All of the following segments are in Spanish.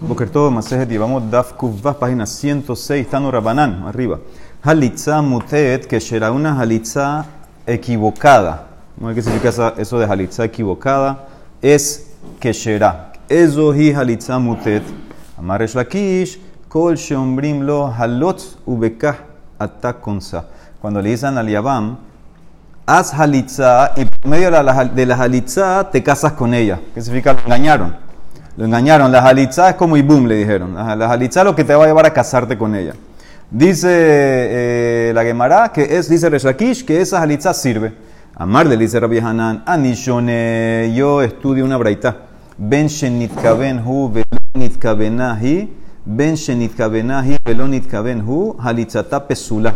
Boker todo, Masejet, llevamos Daf Kuvvah, página 106, Tano Rabanán, arriba. Halitza mutet, que será una halitza equivocada. ¿No qué significa eso de halitza equivocada? Es que será. Eso hi halitza mutet. Amaresh lakish, kol sheombrim lo halot ubekah atakonsa. Cuando le dicen al Yabam, haz halitza y por medio de la, de la halitza te casas con ella. ¿Qué significa? Lo engañaron. Lo engañaron. La halitza es como Ibum, le dijeron. La halitza es lo que te va a llevar a casarte con ella. Dice eh, la Gemara que es, dice Reshakish, que esa halitza sirve. Amar le dice Rabbi Hanan, Anishone, yo estudio una braita. Ben shenitkaben hu velonitkabenahi, ben shenitkabenahi velonitkaben hu, halitzata pesula.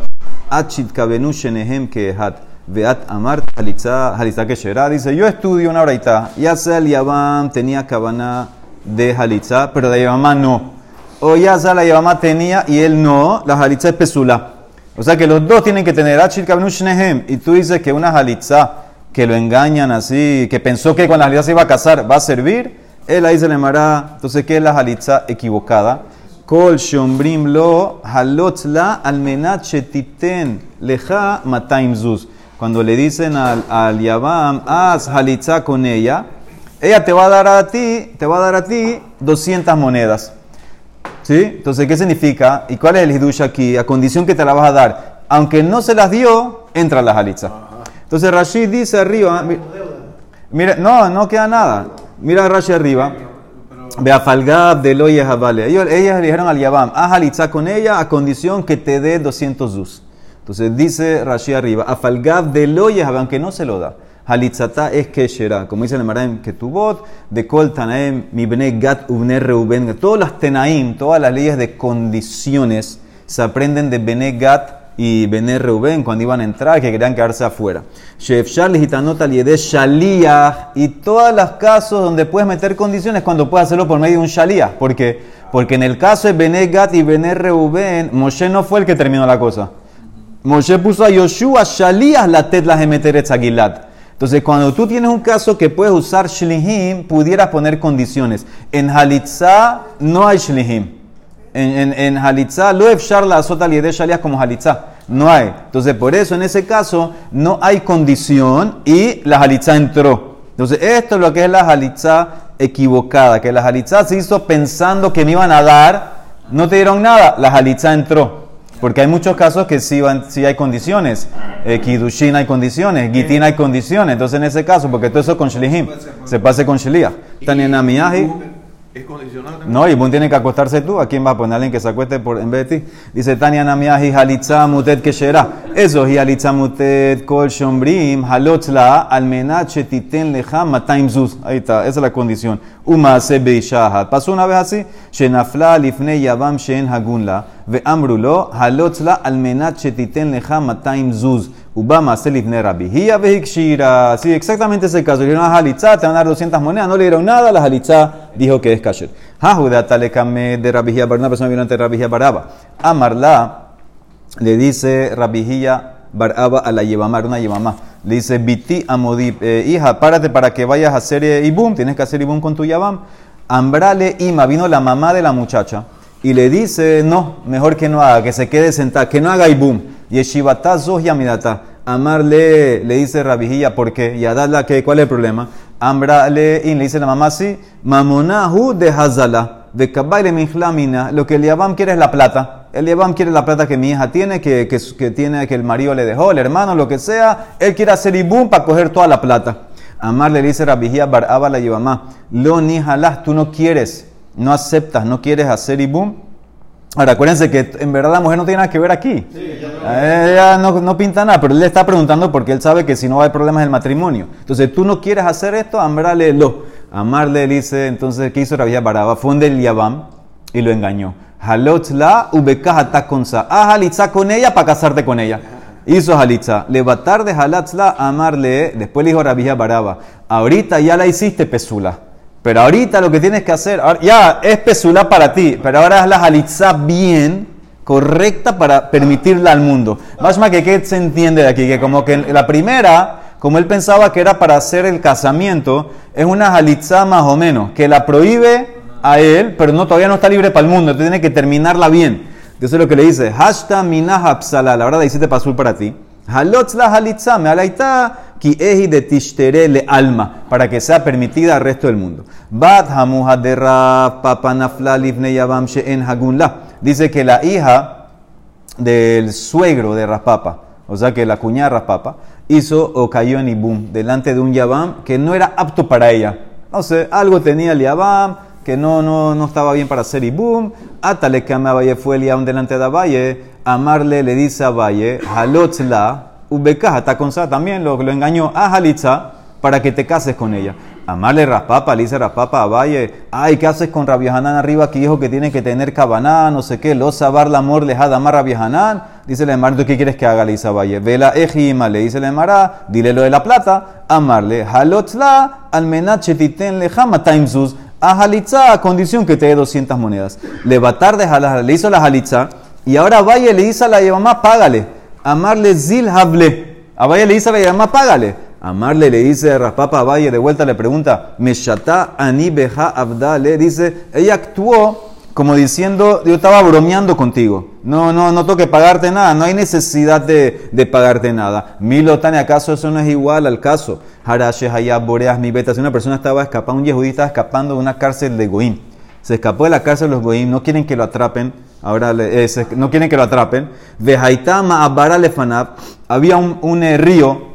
Achitkabenu shenehem kehat. Veat Amar Halitza, Keshera, dice, yo estudio una braita, ya sea el Yabam tenía cabana de Halitza, pero la Yabamá no. O ya la Yabamá tenía y él no, la Halitza es Pesula. O sea que los dos tienen que tener Achil Kabnushnehem. Y tú dices que una Halitza que lo engañan así, que pensó que con la Halitza se iba a casar, va a servir. Él ahí se le mará. Entonces, ¿qué es la Halitza equivocada? Kol shombrim lo halotla almenat shetiten leja mataim zuz. Cuando le dicen al, al haz Halitza con ella, ella te va a dar a ti, te va a dar a ti 200 monedas. ¿Sí? Entonces, ¿qué significa? ¿Y cuál es el hidush aquí? A condición que te la vas a dar. Aunque no se las dio, entra la halitza. Entonces, Rashid dice arriba, mira, no, no queda nada. Mira Rashid arriba. Ve a Falgab de Loye Javale. Ellos, ellas le dijeron al Yabam, haz halitza con ella a condición que te dé 200 dus. Entonces dice Rashi arriba, a Falgab de Loye aunque no se lo da. Halitzata es Keshera, como dice el Maraim Ketubot, de Kol Tanaim, mi bene Gat Ubne Reuben. Todas las Tenaim, todas las leyes de condiciones se aprenden de Bene Gat y Bene Reuben cuando iban a entrar, que querían quedarse afuera. Shefshar Gitanot Aliede Shaliah y todos los casos donde puedes meter condiciones cuando puedes hacerlo por medio de un Shaliah. ¿Por qué? Porque en el caso de Bene Gat y Bene Reuben, Moshe no fue el que terminó la cosa. Moshe puso a Yoshua Shaliah la tetla Gemeteret Aguilat. Entonces, cuando tú tienes un caso que puedes usar shlihim, pudieras poner condiciones. En halitza no hay shlihim. En, en, en halitza, lo la azota de como halitza. No hay. Entonces, por eso en ese caso no hay condición y la halitza entró. Entonces, esto es lo que es la halitza equivocada. Que la halitza se hizo pensando que me iban a dar, no te dieron nada, la halitza entró. Porque hay muchos casos que sí, van, sí hay condiciones. Eh, Kidushin hay condiciones, Gitin hay condiciones. Entonces, en ese caso, porque todo eso con Shlihim, se pase con Shliach. Tanenamiyahi. Es condicionado también. No, y vos tienes que acostarse tú. ¿A quién vas a poner? Alguien que se acueste por, en vez de ti. Dice Tania Namia, hijalitza mutet keshera. Eso, hijalitza mutet kol shombrim, halotzla almenache titen lejam mataim zuz. Ahí está, esa es la condición. Uma se beishahat. Pasó una vez así. Shenafla lifne yavam shen hagunla. Veamrulo, halotzla almenache titen lejam mataim zuz. Ubama se lifne rabihia vehikshira. Sí, exactamente ese caso. Le dieron a halitza, te van a dar 200 monedas. No le dieron nada a la halitza dijo que es kasher. Hajuda talekame de Rabbi Hia una persona vino ante Rabbi Hia Baraba. Amarla le dice Rabbi Hia Baraba a la Yevamá, una Yevamá. Le dice, Biti Amodip, eh, hija, párate para que vayas a hacer eh, Ibum, tienes que hacer Ibum con tu Yavam. Ambrale Ima, vino la mamá de la muchacha y le dice, no, mejor que no haga, que se quede sentada, que no haga ibum. Yeshivata midata. Amarle, le dice Rabijilla, ¿por qué? Y a darla, ¿cuál es el problema? Ambrale, y le dice la mamá, sí, mamonahu de hazala, de kabaile minjlamina, lo que el Yabam quiere es la plata. El Yabam quiere la plata que mi hija tiene, que, que, tiene, que el marido le dejó, el hermano, lo que sea. Él quiere hacer ibum para coger toda la plata. Amar le dice Rabijilla, baraba la Yabamá, lo ni tú no quieres no aceptas, no quieres hacer ibum. Ahora, acuérdense que en verdad la mujer no tiene nada que ver aquí. Ella no, no, pinta nada, pero él le está preguntando porque él sabe que si no va a haber problemas del matrimonio. Entonces, tú no quieres hacer esto, amarle lo. Amarle, dice, entonces, ¿qué hizo Rabia Baraba? Fue un Yabam y lo engañó. Halot la ubekah konsa. Haz halitza con ella para casarte con ella. Hizo halitza. Levatar de halatzla, amarle. Después le dijo Rabia Baraba. Ahorita ya la hiciste pesula. Pero ahorita lo que tienes que hacer, ya es pesula para ti, pero ahora es la halitza bien, correcta para permitirla al mundo. Más que qué se entiende de aquí, que como que la primera, como él pensaba que era para hacer el casamiento, es una halitza más o menos, que la prohíbe a él, pero no, todavía no está libre para el mundo, entonces tiene que terminarla bien. Eso es lo que le dice, hashta minah psala, la verdad, hiciste pasul para ti. Halotz la halitza, me alaita, ki eji de tishtere le alma, para que sea permitida al resto del mundo. Bat hamuha de papa nafla livne yavam she'en hagun la. Dice que la hija del suegro de Raspapa, o sea que la cuñada de Raspapa, hizo o cayó en Ibum, delante de un Yabam que no era apto para ella. No sé, algo tenía el Yabam que no, no, no estaba bien para hacer Ibum. Atale que Valle fue el Yabam delante de Valle. Amarle le dice a Valle, Halotzla, Ubekaja, con también lo, lo engañó a Halitza para que te cases con ella. Amarle raspapa, le dice raspapa a Valle, ay, ¿qué haces con Hanan arriba que dijo que tiene que tener cabaná, no sé qué, lo sabar la amor le da más Rabia Hanan? Dice le ¿tú qué quieres que haga? Le dice a Valle, vela ejima, le dice le Mará, dile lo de la plata, amarle, halotla, almenat chetiten lejama timsus, a halitza a condición que te dé 200 monedas. Le va tarde, le hizo la halitza, y ahora Valle le dice a la mamá, págale, amarle zil hable, a Valle le dice a la mamá, págale. Amarle le dice Raspapa Valle, de vuelta le pregunta, Meshata ani beja abdale, dice, ella actuó como diciendo, yo estaba bromeando contigo. No, no, no tengo que pagarte nada, no hay necesidad de, de pagarte nada. Milotane, ¿acaso eso no es igual al caso? Harashe Hayab Boreas mi beta. Si una persona estaba escapando, un yehudí estaba escapando de una cárcel de Goim. Se escapó de la cárcel de los Goim, no quieren que lo atrapen. Ahora eh, no quieren que lo atrapen. Vejaitama Abara Lefanab. Había un, un río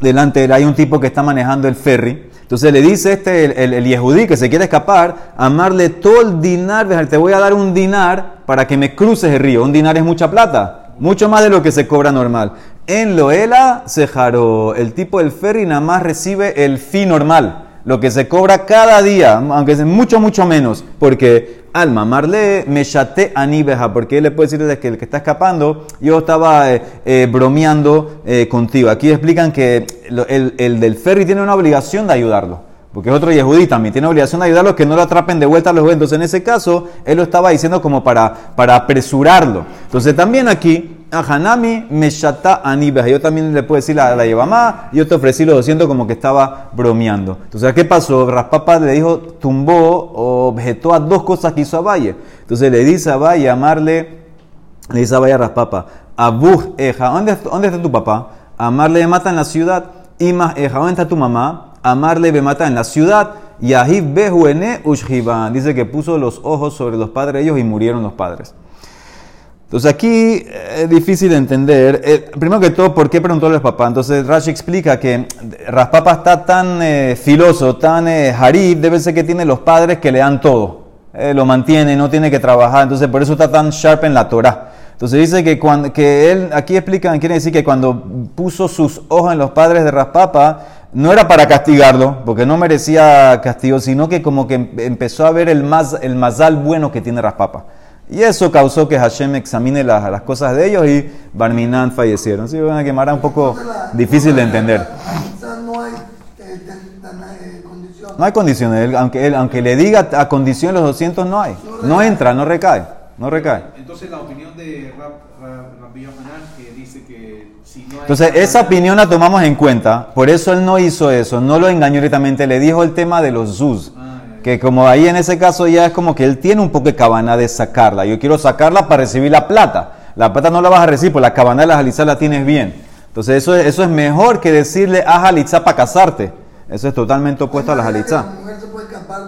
delante de él hay un tipo que está manejando el ferry. Entonces le dice este, el, el, Yehudí que se quiere escapar, amarle todo el dinar, te voy a dar un dinar para que me cruces el río. Un dinar es mucha plata, mucho más de lo que se cobra normal. En Loela se jaró, el tipo del ferry nada más recibe el fee normal, lo que se cobra cada día, aunque es mucho, mucho menos, porque alma, marle me chaté anibeja, porque él le puede decir que el que está escapando, yo estaba eh, eh, bromeando eh, contigo. Aquí explican que el, el, del ferry tiene una obligación de ayudarlo. Porque es otro yehudí también, tiene obligación de ayudarlo que no lo atrapen de vuelta a los eventos. En ese caso, él lo estaba diciendo como para, para apresurarlo. Entonces también aquí a Hanami Meshata Anibah. Yo también le puedo decir a la Yevamá, yo te ofrecí los 200 como que estaba bromeando. Entonces, ¿qué pasó? Raspapa le dijo, tumbó, objetó a dos cosas que hizo a Valle. Entonces le dice a Valle, amarle, le dice a Valle a Raspapa, Abuj Eja, ¿dónde, ¿dónde está tu papá? Amarle mata en la ciudad. Imas Eja, ¿dónde está tu mamá? Amarle me mata en la ciudad. Yahib Behuene Ushhiban. Dice que puso los ojos sobre los padres de ellos y murieron los padres. Entonces aquí es difícil de entender. Eh, primero que todo, ¿por qué preguntó al papá? Entonces Rashi explica que Raspapa está tan eh, filoso, tan eh, debe ser que tiene los padres que le dan todo. Eh, lo mantiene, no tiene que trabajar. Entonces por eso está tan sharp en la Torah. Entonces dice que, cuando, que él, aquí explican, quiere decir que cuando puso sus ojos en los padres de Raspapa, no era para castigarlo, porque no merecía castigo, sino que como que empezó a ver el, más, el mazal bueno que tiene Raspapa. Y eso causó que Hashem examine las, las cosas de ellos y Barminan fallecieron. Sí, una quemara un poco difícil de entender. No hay, condiciones. Aunque, aunque le diga a condición los 200, no hay. No entra, no recae. No recae. Entonces, la opinión de Rabbi dice que si no hay Entonces, esa opinión la tomamos en cuenta. Por eso él no hizo eso. No lo engañó directamente. Le dijo el tema de los zuz. Ah, que como ahí en ese caso ya es como que él tiene un poco de cabana de sacarla. Yo quiero sacarla para recibir la plata. La plata no la vas a recibir, pues la cabana de la jalizá la tienes bien. Entonces eso, es- eso es mejor que decirle a jalizá para casarte. Eso es totalmente opuesto a la jalizá. La mujer se puede escapar.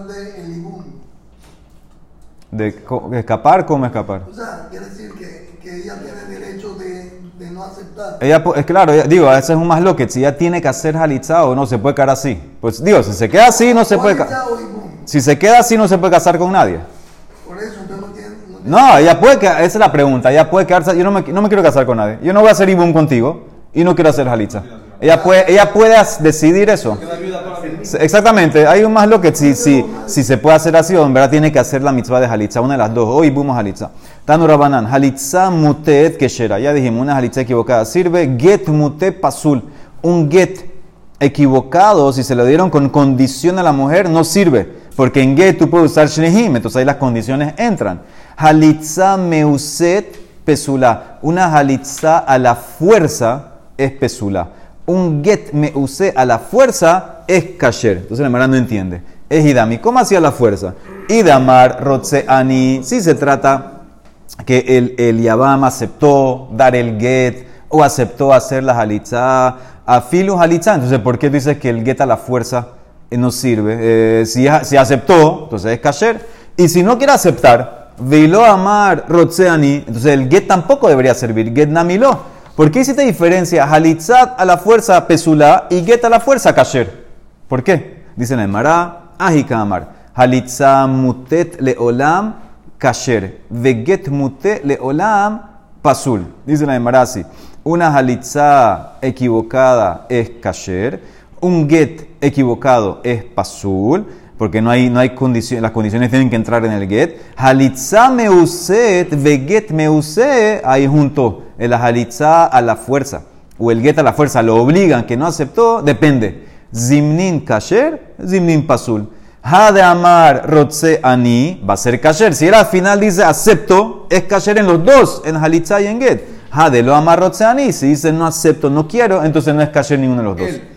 De, de escapar, ¿cómo escapar? O sea, quiere decir que, que ella tiene derecho de, de no aceptar. Ella, es claro, ella- digo, ese es un más lo que si ella tiene que hacer jalizá o no se puede quedar así. Pues digo, si se queda así, no se puede. Si se queda así, no se puede casar con nadie. Por eso usted no tiene. No tiene- No, ella puede quedar, esa es la pregunta, ella puede quedarse, yo no me, no me quiero casar con nadie, yo no voy a hacer ibum contigo y no quiero hacer jalitza. Ella puede, ella puede decidir eso. Exactamente, hay un más lo que si, si, si se puede hacer así o en verdad tiene que hacer la mitzvah de halitza, una de las dos, hoy o halitza. Tanu Rabanan, halitza mutet keshera, ya dijimos, una halitza equivocada, sirve get mutet pasul, un get equivocado, si se lo dieron con condición a la mujer, no sirve, porque en get tú puedes usar shnehim, entonces ahí las condiciones entran. Halitza meuset pesula, una halitza a la fuerza es pesula. Un get me use a la fuerza es kasher. Entonces la hermana no entiende. es idami. ¿Cómo hacía la fuerza? Idamar rotseani. Si se trata que el, el Yabam aceptó dar el get o aceptó hacer la halitza, afilu halitza. Entonces, ¿por qué dices que el get a la fuerza eh, no sirve? Eh, si, si aceptó, entonces es kasher. Y si no quiere aceptar, vilo amar rotseani, entonces el get tampoco debería servir. Get namilo. ¿Por qué hiciste diferencia halitzat a la fuerza pesula y get a la fuerza kasher? ¿Por qué? Dice la Emara, ahika amar. Halitza mutet leolam kasher. Veget mutet leolam pasul. Dice la Emara así. Una halitza equivocada es kasher. Un get equivocado es pasul porque no hay, no hay condiciones, las condiciones tienen que entrar en el get. Halitza meuset, veget meuse, ahí junto. El halitza a la fuerza, o el get a la fuerza, lo obligan, que no aceptó, depende. Zimnin kasher, zimnin pasul. Ha de amar rotse ani, va a ser kasher. Si él al final dice acepto, es kasher en los dos, en halitza y en get. Ha de lo amar rotse ani, si dice no acepto, no quiero, entonces no es kasher ninguno de los dos. Él.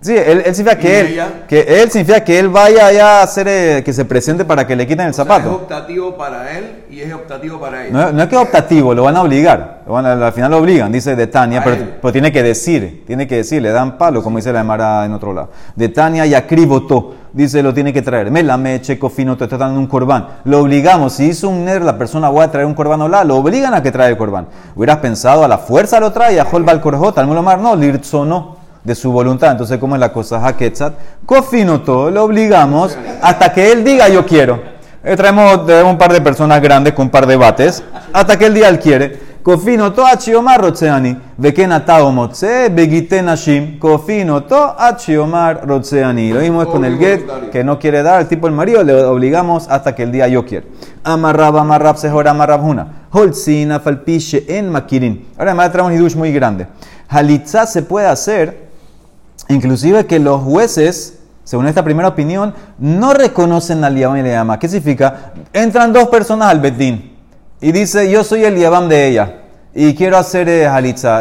Sí, él, él significa ¿Y que él, ella? que él significa que él vaya allá a hacer, eh, que se presente para que le quiten el O sea, es zapato. optativo para él y es optativo para ella. No, no es que es optativo, lo van a obligar. A- al final lo obligan, dice de Tania, pero, tiene que decir, tiene que decir, le dan palo, como dice la Emara en otro lado. De Tania y acribotó, dice, lo tiene que traer. Me la meche, cofino, te está dando un corbán. Lo obligamos, si hizo un ner, la persona va a traer un corbán o la, lo obligan a que traiga el corbán. Hubieras pensado, a la fuerza lo trae, a Jol Balcorjot, al Mulomar, no, lirzono de su voluntad. Entonces, ¿cómo es la cosa? Haketzat, cofino todo, lo obligamos hasta que él diga yo quiero. Eh, traemos de un par de personas grandes con un par de bates, hasta que el día él quiere. Cofino to achiomar rotseani, veken atao motze, begite nashim, cofino to achiomar rotseani. Lo mismo es con el get, que no quiere dar al tipo el marido, le obligamos hasta que el día yo quiero. Amarrab, amarrab, sehor, amarrab, huna. Holzina, falpiche, en makirin. Ahora además traemos un hidush muy grande. Halitza se puede hacer Inclusive que los jueces, según esta primera opinión, no reconocen al Yabam y el Yabam. ¿Qué significa? Entran dos personas al Betín y dice, yo soy el Yabam de ella y quiero hacer eh.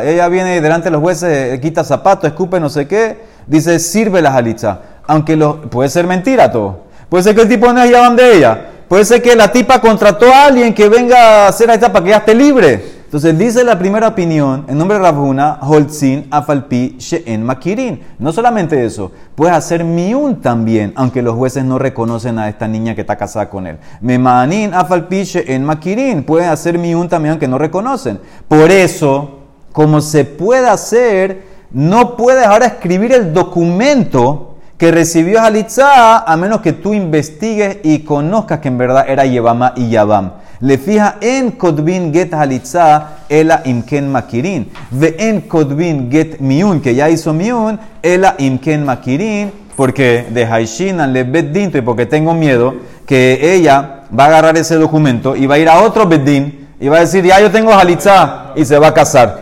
Ella viene delante de los jueces, eh, quita zapato, escupe no sé qué, dice, sirve la halitza. Aunque lo, puede ser mentira todo. Puede ser que el tipo no es Yabam de ella. Puede ser que la tipa contrató a alguien que venga a hacer halitza para que ella esté libre. Entonces dice la primera opinión, en nombre de Holzin, Afalpi, She'en, Makirin. No solamente eso, puedes hacer miun también, aunque los jueces no reconocen a esta niña que está casada con él. Memanin, Afalpi, She'en, Makirin. Pueden hacer miun también, aunque no reconocen. Por eso, como se puede hacer, no puedes ahora escribir el documento que recibió Halitza a menos que tú investigues y conozcas que en verdad era Yevama y Yabam. Le fija en Kodbin get Halitza ela imken makirin. Ve en Kodbin get miun, que ya hizo miun, ela imken makirin, porque de Haishinan le beddinto y porque tengo miedo que ella va a agarrar ese documento y va a ir a otro beddin y va a decir, ya yo tengo Halitza y se va a casar.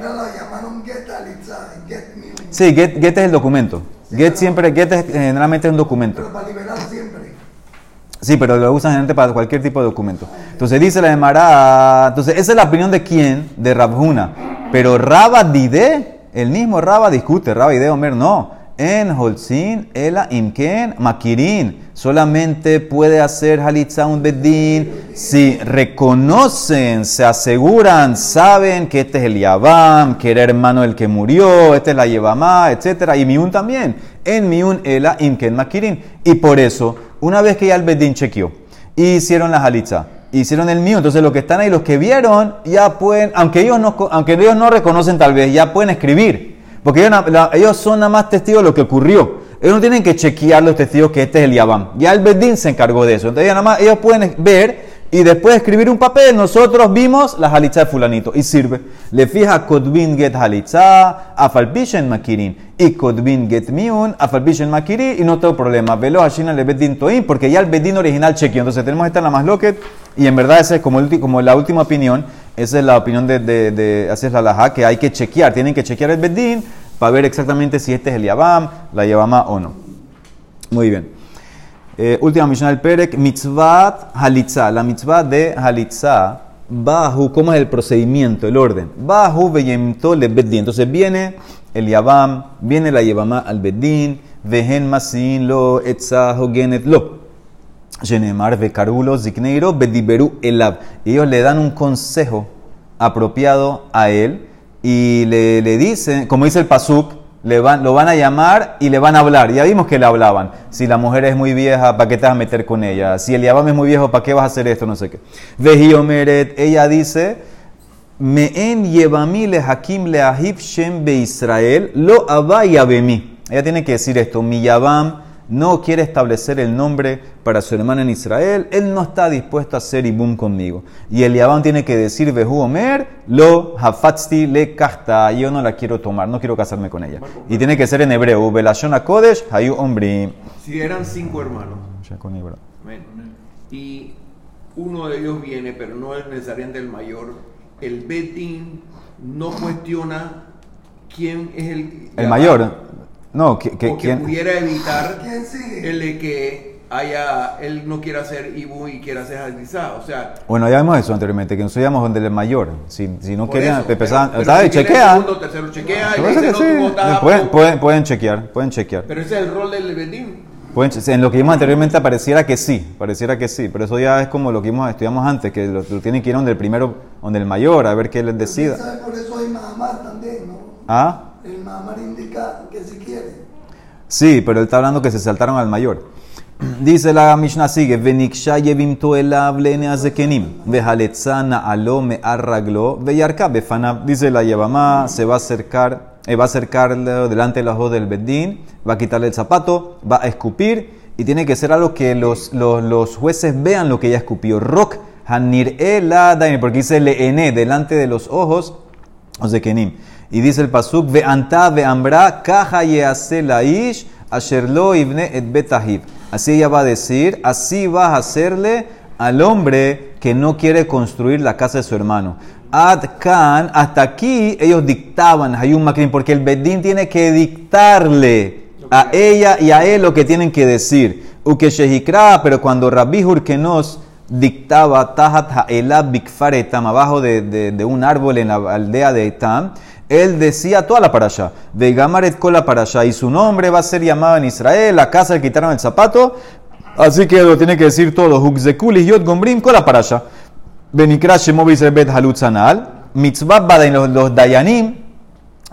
Sí, get, get es el documento. Get siempre, get es, generalmente es un documento. Pero para liberar siempre. Sí, pero lo usan generalmente para cualquier tipo de documento. Entonces dice la Emara, entonces esa es la opinión de quién? De Rabhuna. Pero Rabba Dide, el mismo Rabba discute, Rabba Dide Omer no. En Holzin, Ela Imken, Makirin. Solamente puede hacer Halitza un Bedín si reconocen, se aseguran, saben que este es el Yabam, que era hermano del que murió, este es la Yevamá, etc. Y Miun también. En Miun, Ela Imken, Makirin. Y por eso, una vez que ya el Bedín chequeó, y hicieron la Halitza, hicieron el mío, entonces los que están ahí, los que vieron, ya pueden, aunque ellos no, aunque ellos no reconocen tal vez, ya pueden escribir. Porque ellos, son nada más testigos de lo que ocurrió. Ellos no tienen que chequear los testigos que este es el Yabam. Ya el Bedín se encargó de eso. Entonces nada más ellos pueden ver y después escribir un papel. Nosotros vimos la halitza de fulanito y sirve. Le fija Kodbin get halitza, afalpishen makirin. Y Kodbin get miun, afalpishen makirin. Y no tengo problema. Velo hashina le bedin toim porque ya el Bedín original chequeó. Entonces tenemos esta en la más loquet y en verdad esa es como, el como la última opinión. Esa es la opinión de, de, de es la laja, que hay que chequear. Tienen que chequear el Bedín para ver exactamente si este es el Yabam, la Yabama o no. Muy bien. Eh, última misión del Perek, mitzvat halitza. La mitzvah de halitza, bajo, ¿cómo es el procedimiento, el orden? Bajo veyemto le bedín. Entonces viene el Yabam, viene la Yabama al bedín, vehen masin lo etza hogenet lo. Shenemar Bekarulo Zikneiro Bediberu Elab. Ellos le dan un consejo apropiado a él y le, le dicen, como dice el Pasuk, le van, lo van a llamar y le van a hablar. Ya vimos que le hablaban. Si la mujer es muy vieja, ¿para qué te vas a meter con ella? Si el Yabam es muy viejo, ¿para qué vas a hacer esto? No sé qué. Vejiomeret, ella dice, Meen Yevami le Hakim le Ahib Shem be Israel, lo abaya mí. Ella tiene que decir esto, mi Yabam no quiere establecer el nombre para su hermana en Israel, él no está dispuesto a hacer ibum conmigo. Y el Yabam tiene que decir, Behu Omer, lo hafatzti le kasta, yo no la quiero tomar, no quiero casarme con ella. Y tiene que ser en hebreo, Belashon Kodesh, Hayu Ombrim. Si eran cinco hermanos. Ya con hebreo. Y uno de ellos viene, pero no es necesariamente el mayor. El Betín no cuestiona quién es el. El mayor. No, que, que- Porque ¿quién? pudiera evitar ¿Quién sigue? el de que haya, él no quiera hacer Ibu y quiera hacer Hadizá. O sea, Bueno, ya vimos eso anteriormente, que nosotros íbamos donde el mayor. Si, si no querían, eso, empezaban, pero- pero ¿sabes? si Chequea. segundo, tercero chequea y le eso dice, que no, sí, no pueden, apto". pueden, pueden chequear, pueden chequear. Pero ese es el rol del che- en lo que vimos anteriormente pareciera que sí, pareciera que sí, pero eso ya es como lo que vimos, estudiamos antes, que lo, lo tienen que ir donde el primero, donde el mayor, a ver qué les decida. Por eso hay Mahamar también, ¿no? ¿Ah? El Mahamar indica que si quiere. Sí, pero él está hablando que se saltaron al mayor. Dice la Mishnah sigue, Veniksha yevim toelav lene azekenim, vehaletzana alo me arraglo, veyarka befanav. Dice la Yevamá, se va a acercar, eh, va a acercar delante de los ojos del Bedín, va a quitarle el zapato, va a escupir, y tiene que ser algo que los, los, los jueces vean lo que ella escupió. Rock hanir la daim, porque dice leene, delante de los ojos, Ozekenim. Y dice el pasuk, ve anta ve ambra, kaja yease la ish, asher lo ibne et betahib. Así ella va a decir, así vas a hacerle al hombre que no quiere construir la casa de su hermano. Ad kan, hasta aquí ellos dictaban, hay un makrim, porque el bedín tiene que dictarle a ella y a él lo que tienen que decir. Uke shehikra, pero cuando Rabbi Hurkenos dictaba Tahat Ha'elab Bikfar Etam, abajo de, de- de un árbol en la aldea de Etam, él decía toda la parasha, Vegamaret Kola parasha, y su nombre va a ser llamado en Israel, la casa le quitaron el zapato, así que lo tiene que decir todo, Hukzekulis Yot Gombrim Kola parasha, Benikra Shemo Bet Halut Sanal, Mitzvah Badain, los Dayanim,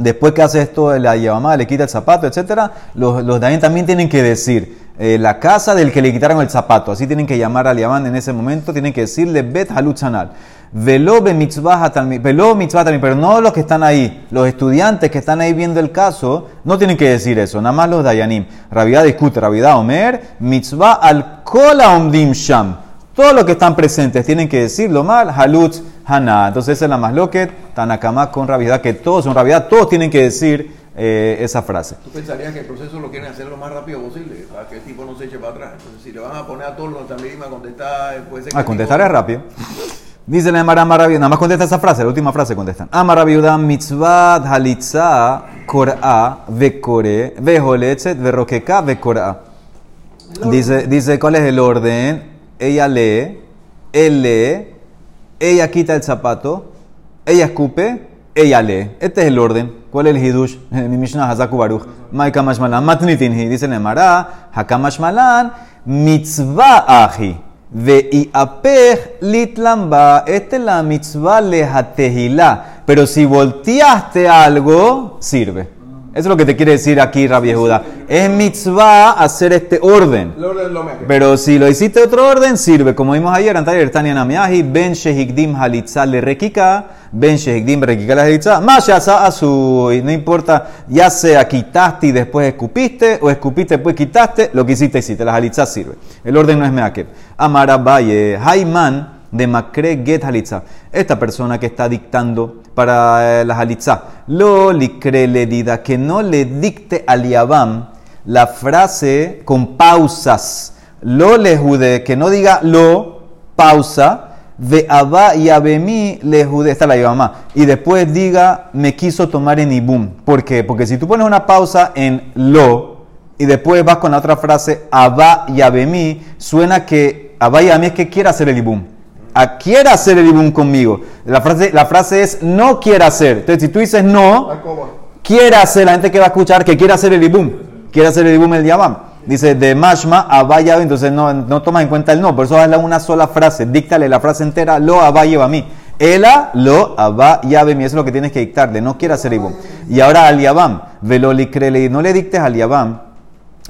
Después que hace esto, la mamá le quita el zapato, etc., los, los también tienen que decir eh, la casa del que le quitaron el zapato. Así tienen que llamar al Yamán en ese momento, tienen que decirle Bet Halutzanal. Velo mitzvah pero no los que están ahí, los estudiantes que están ahí viendo el caso, no tienen que decir eso, nada más los Dayanim. Rabidah discute, Rabidah Omer, mitzvah al kola omdim sham. Todos los que están presentes tienen que decirlo mal, halutz hana. Entonces esa es la más loquet, Tanakama con Rabidah, que todos son Rabidah, todos tienen que decir eh, esa frase. Tú pensarías que el proceso lo quieren hacer lo más rápido posible, para que el tipo no se eche para atrás. Entonces, si le van a poner a todos los también a contestar, puede ser que A contestar tipo- es rápido. Dice la Emara Maraviuda, nada más contesta esa frase, la última frase contestan. Amaraviuda mitzvah halitza kor'a vekore veholetzet verroqueca vekor'a. Dice, dice, ¿cuál es el orden? Ella lee, él lee, ella quita el zapato, ella escupe, ella lee. Este es el orden. ¿Cuál es el hidush? Mi Mishnah Hazaku Baruch. Mai kamashmalan matnitinhi. Dice la Emara, hakamashmalan mitzvah ahi. Ve'iapech litlamba. Esta es la mitzvah lejatehilá. Pero si volteaste algo, sirve. Eso es lo que te quiere decir aquí, Rabbi Yehuda. Es mitzvah hacer este orden. Pero si lo hiciste otro orden, sirve. Como vimos ayer, antayer, Tania Namiahi, Ben Shehigdim Halitza le Rekika, Ben Shehigdim Rekika le Halitza, más ya a su, no importa, ya sea quitaste y después escupiste, o escupiste y después quitaste, lo que hiciste, hiciste. La Halitza sirve. El orden no es Meakev. Amarabaye, Haiman de Makre Get Halitza. Esta persona que está dictando para eh, la Halitza, lo likre le dida, que no le dicte al la frase con pausas. Lo le jude, que no diga lo, pausa, de abba y abemi le jude, esta la Yabamá. Y después diga, me quiso tomar en ibum. ¿Por qué? Porque si tú pones una pausa en lo, y después vas con la otra frase, abba y abemi, suena que abba y abemi es que quiere hacer el ibum. A quiere hacer el ibum conmigo. La frase, la frase es no quiere hacer. Entonces, si tú dices no, quiere hacer, la gente que va a escuchar que quiere hacer el ibum, quiere hacer el ibum el diabam. Dice de mashma abaya, entonces no, no tomas en cuenta el no, por eso hazla una sola frase, díctale la frase entera, lo abaya a mí. Ela lo abaya mí, eso es lo que tienes que dictarle, no quiere hacer ibum. Y ahora al yabam, velolikrele, no le dictes al yabam,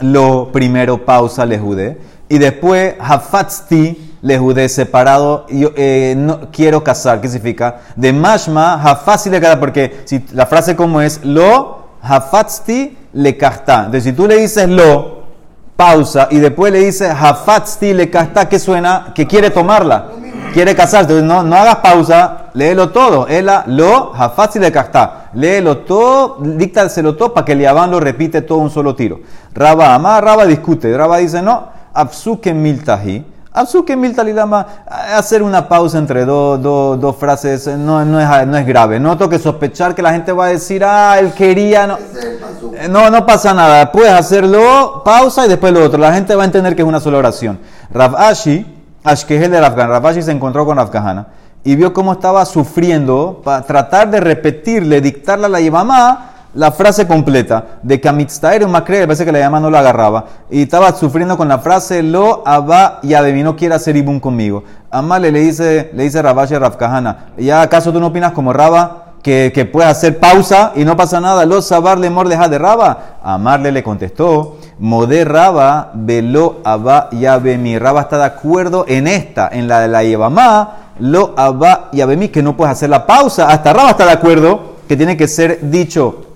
lo primero pausa le judé, y después hafatzti le judé separado, yo eh, no quiero casar, ¿qué significa? De mashma, hafazti le porque si la frase como es lo hafatzti le casta. Entonces si tú le dices lo, pausa, y después le dices hafatzti le casta, ¿qué suena? Que quiere tomarla, quiere casarse. Entonces no, no hagas pausa, léelo todo. Ela lo hafatzti le casta. Léelo todo, díctaselo todo para que el Yaván lo repite todo un solo tiro. Raba ama, Raba discute. Raba dice no, absuke miltahi. Absuke miltalilama, hacer una pausa entre dos, dos, dos frases no, no, es, no es grave. No tengo que sospechar que la gente va a decir, ah, él quería. No, no, no pasa nada. Puedes hacerlo, pausa y después lo otro. La gente va a entender que es una sola oración. Rav Ashi, Ashkehel de Rav Kahana, Rav Ashi se encontró con Rav Kahana y vio cómo estaba sufriendo para tratar de repetirle, dictarle a la Yemamá la frase completa de Kamitztaer Macre, parece que la Yemamá no la agarraba y estaba sufriendo con la frase Lo Abba y no quiere hacer Ibum conmigo. Amale le dice, le dice Rav Ashi a Rav Kahana, ¿ya acaso tú no opinas como Raba? que, que puede hacer pausa y no pasa nada. Los sabar le mordeja de Raba. Amarle le contestó, Modé Raba, velo aba mi Raba está de acuerdo en esta, en la de la Yevamá, lo aba mi que no puedes hacer la pausa. Hasta Raba está de acuerdo que tiene que ser dicho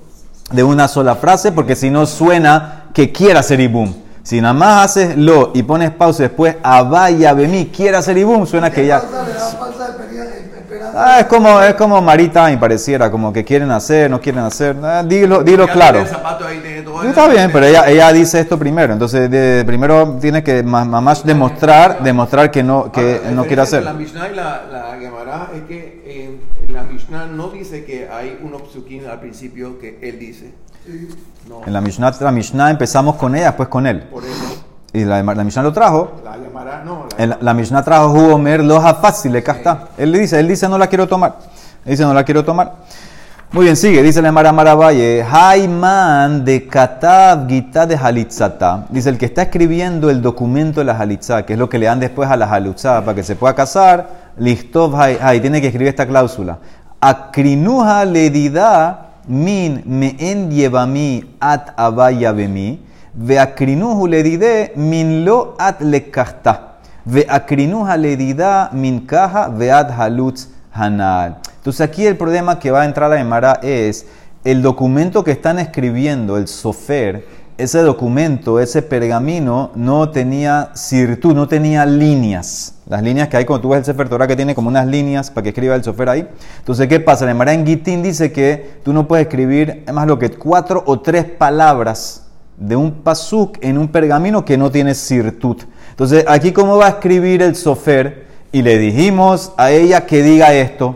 de una sola frase, porque si no suena que quiera hacer ibum. Si nada más haces lo y pones pausa y después abaya mi quiere hacer ibum, suena que ya. Esperanza. Ah, es como, es como Marita, me pareciera, como que quieren hacer, no quieren hacer. Ah, dilo, dilo Ya claro. Sí. Está bien, pero ella, ella dice esto primero. Entonces, de- primero tiene que ma- mamás demostrar, demostrar que no, que no quiere hacer. La Mishnah y la, la Gemara es que en la Mishnah no dice que hay un psukim al principio que él dice. No, En la Mishnah, la Mishnah empezamos con ella, después con él. por eso Y la, la Mishnah lo trajo. la no. La Mishnah trajo Huomer loja fácil, le casta. Él le dice, él dice no la quiero tomar. Él dice no la quiero tomar. Muy bien, sigue, dice la Mara Maravalle, Haiman de Katav Gita de Halitzata. Dice el que está escribiendo el documento de la Halitzá, que es lo que le dan después a la Halitzá para que se pueda casar, Listov Hai, tiene que escribir esta cláusula. Akrinuha ledida min meen yevami at abaya bemi, veakrinuhu ledide min lo at lekachta. Veakrinuha ledida min kaha vead halutz hanal. Entonces aquí el problema que va a entrar la Emara es el documento que están escribiendo, el sofer, ese documento, ese pergamino, no tenía virtud, no tenía líneas. Las líneas que hay cuando tú ves el Sefer Torah que tiene como unas líneas para que escriba el sofer ahí. Entonces, ¿qué pasa? La Emara en Gitín dice que tú no puedes escribir más lo que cuatro o tres palabras de un pasuk en un pergamino que no tiene sirtut. Entonces, aquí cómo va a escribir el sofer y le dijimos a ella que diga esto.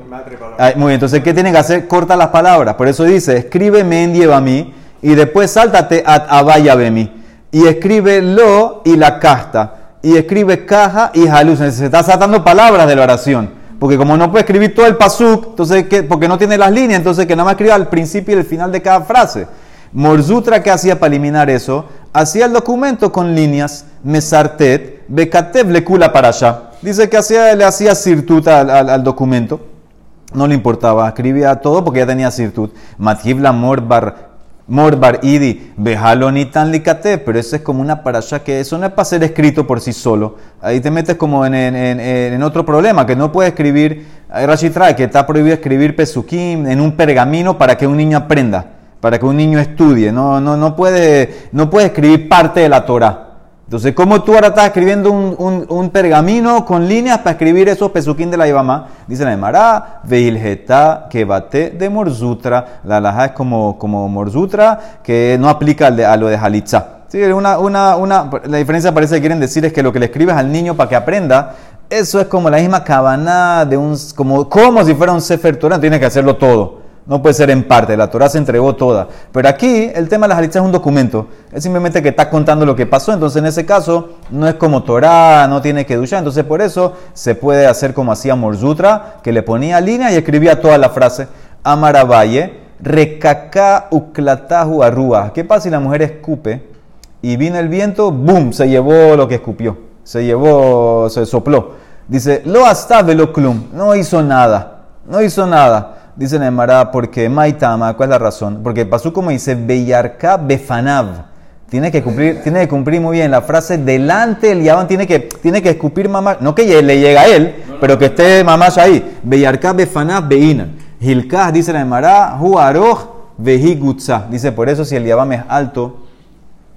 Ay, muy bien, entonces, ¿qué tiene que hacer? Corta las palabras. Por eso dice, escribe men mí y después sáltate a abaya mí y escribe lo y la casta y escribe caja y jaluz. Se está saltando palabras de la oración. Porque como no puede escribir todo el pasuk, entonces, ¿qué? porque no tiene las líneas, entonces que nada más escriba al principio y el final de cada frase. Morzutra, ¿qué hacía para eliminar eso? Hacía el documento con líneas, mesartet, bekatev lekula para allá. Dice que hacía, le hacía sirtut al, al- al documento. No le importaba, escribía todo porque ya tenía sirtut. Matjibla morbar, morbar idi, bejalonitan likate, pero eso es como una parasha que eso no es para ser escrito por sí solo. Ahí te metes como en, en- en- en otro problema, que no puedes escribir, ahí Rashi trae que está prohibido escribir pesukim en un pergamino para que un niño aprenda, para que un niño estudie. No, no, no, puede, no puede escribir parte de la Torah. Entonces, ¿cómo tú ahora estás escribiendo un, un- un pergamino con líneas para escribir esos pesuquín de la Ibama? Dice la Emara, Veilgeta que bate de Morzutra. La alhaja es como, como Morzutra, que no aplica a lo de Halitza. Sí, una, una, una, la diferencia parece que quieren decir es que lo que le escribes al niño para que aprenda, eso es como la misma cabana de un, como, como si fuera un Sefer Torah, tienes que hacerlo todo. No puede ser en parte, la Torah se entregó toda. Pero aquí el tema de las halitzas es un documento. Es simplemente que está contando lo que pasó. Entonces en ese caso no es como Torah, no tiene que duchar. Entonces por eso se puede hacer como hacía Morzutra, que le ponía línea y escribía toda la frase. Amaravalle, recaca uclatahu arrua. ¿Qué pasa si la mujer escupe y vino el viento, ¡boom! Se llevó lo que escupió. Se llevó, se sopló. Dice, lo hasta velo clum. No hizo nada. No hizo nada. Dice Nemara, porque Maitama, ¿cuál es la razón? Porque pasó como dice, Beyarka Befanav. Tiene que cumplir, tiene que cumplir muy bien la frase delante el Yaván tiene que, tiene que escupir mamá, no que le llegue a él, pero que esté mamá ahí. Beyarka Befanav Beina. Hilkah dice la Nemara, Huaroj Vehigutza. Dice, por eso si el Yaván es alto,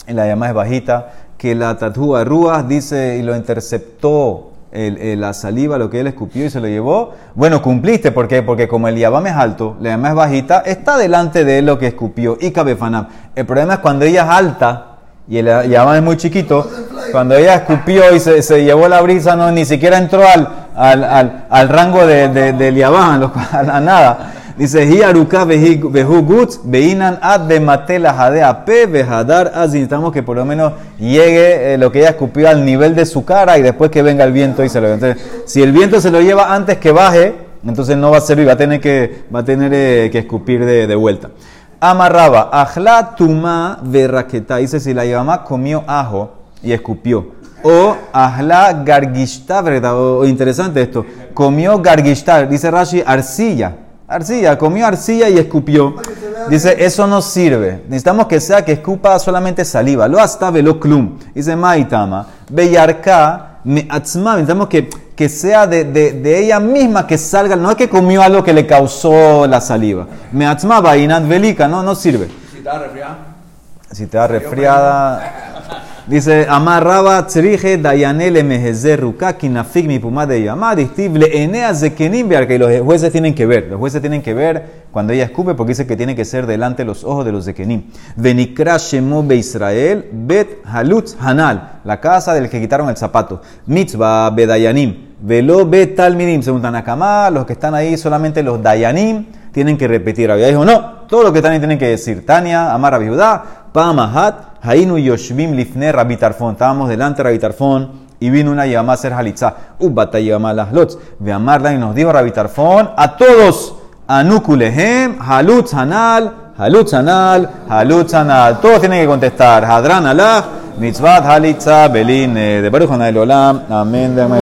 y la llama es bajita, que la tatúa dice y lo interceptó el, la saliva, lo que él escupió y se lo llevó. Bueno, cumpliste, ¿por qué? Porque como el yabam es alto, la llama es bajita, está delante de él lo que escupió y cabefanam. El problema es cuando ella es alta y el yabam es muy chiquito, cuando ella escupió y se, se, llevó la brisa, no, ni siquiera entró al, al, al, al rango de, de, del yabam, a nada. Dice, Hiaruka behugut beinan ad de matela jadea pe vejadar as. Necesitamos que por lo menos llegue eh, lo que ella escupió al nivel de su cara y después que venga el viento y se lo lleve. Entonces, si el viento se lo lleva antes que baje, entonces no va a servir, va a tener que, va a tener, eh, que escupir de, de vuelta. Amarraba, ajla tuma verraqueta. Dice, si la mamá comió ajo y escupió. O ajla gargishta, ¿verdad? O, interesante esto. Comió gargishta, dice Rashi, arcilla. Arcilla, comió arcilla y escupió. Dice, eso no sirve. Necesitamos que sea que escupa solamente saliva. Lo hasta velo klum. Dice Maitama. Beyarka me atzma. Necesitamos que, que sea de, de, de, ella misma que salga. No es que comió algo que le causó la saliva. Me atzma vainat velica. No, no sirve. Si está resfriada. Si te da resfriada. Dice, amarraba tzrije dayanele mehezeruka kinafig mi puma de yamad le enea zekenim que los jueces tienen que ver, los jueces tienen que ver cuando ella escupe porque dice que tiene que ser delante de los ojos de los zekenim. Venikra shemo be Israel bet halutz hanal, la casa del que quitaron el zapato. Mitzvah bedayanim, velo bet talminim, según Tanakama, los que están ahí solamente los dayanim tienen que repetir. Había dijo, no, todo lo que están ahí tienen que decir. Tania, Amar Abihudá, Pamahat, Hainu Yoshvim Lifne Rabitarfon. Estábamos delante de Rabitarfon y vino una llamada a ser Halitza. Llamada las lots. Ve amarla y nos dijo Rabitarfon a todos. Anukulehem, Halutz Hanal, Halutz Hanal, Halutz Hanal. Todos tienen que contestar. Hadran Allah, Mitzvat Halitza, Belin, de Baruch Olam. Amén.